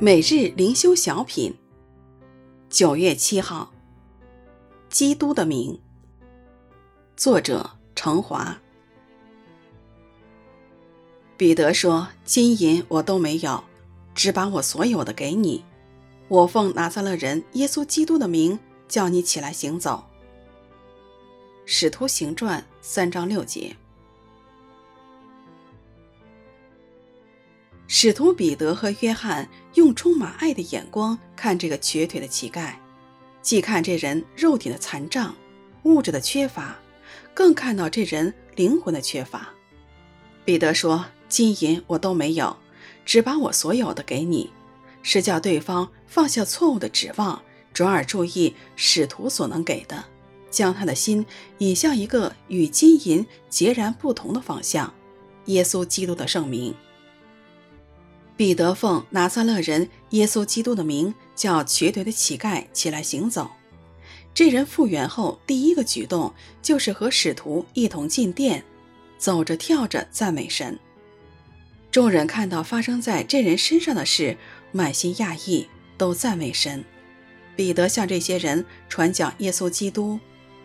每日灵修小品，九月七号，基督的名。作者：程华。彼得说：“金银我都没有，只把我所有的给你。我奉拿撒勒人耶稣基督的名，叫你起来行走。”使徒行传三章六节。使徒彼得和约翰用充满爱的眼光看这个瘸腿的乞丐，既看这人肉体的残障、物质的缺乏，更看到这人灵魂的缺乏。彼得说：“金银我都没有，只把我所有的给你。”是叫对方放下错误的指望，转而注意使徒所能给的，将他的心引向一个与金银截然不同的方向——耶稣基督的圣名。彼得奉拿撒勒人耶稣基督的名，叫瘸腿的乞丐起来行走。这人复原后，第一个举动就是和使徒一同进殿，走着跳着赞美神。众人看到发生在这人身上的事，满心讶异，都赞美神。彼得向这些人传讲耶稣基督，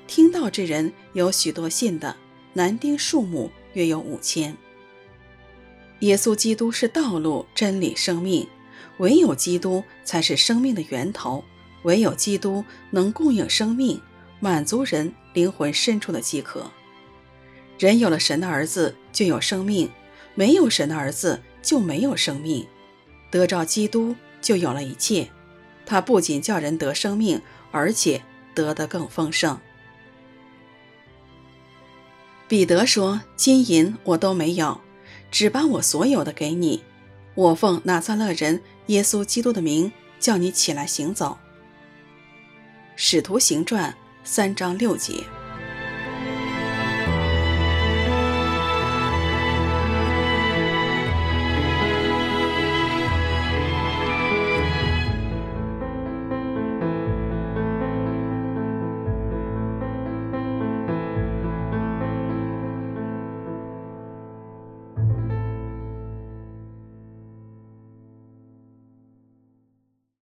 听到这人有许多信的，男丁数目约有五千。耶稣基督是道路、真理、生命，唯有基督才是生命的源头，唯有基督能供应生命，满足人灵魂深处的饥渴。人有了神的儿子就有生命，没有神的儿子就没有生命。得着基督就有了一切，他不仅叫人得生命，而且得得更丰盛。彼得说：“金银我都没有。”只把我所有的给你，我奉拿撒勒人耶稣基督的名，叫你起来行走。使徒行传三章六节。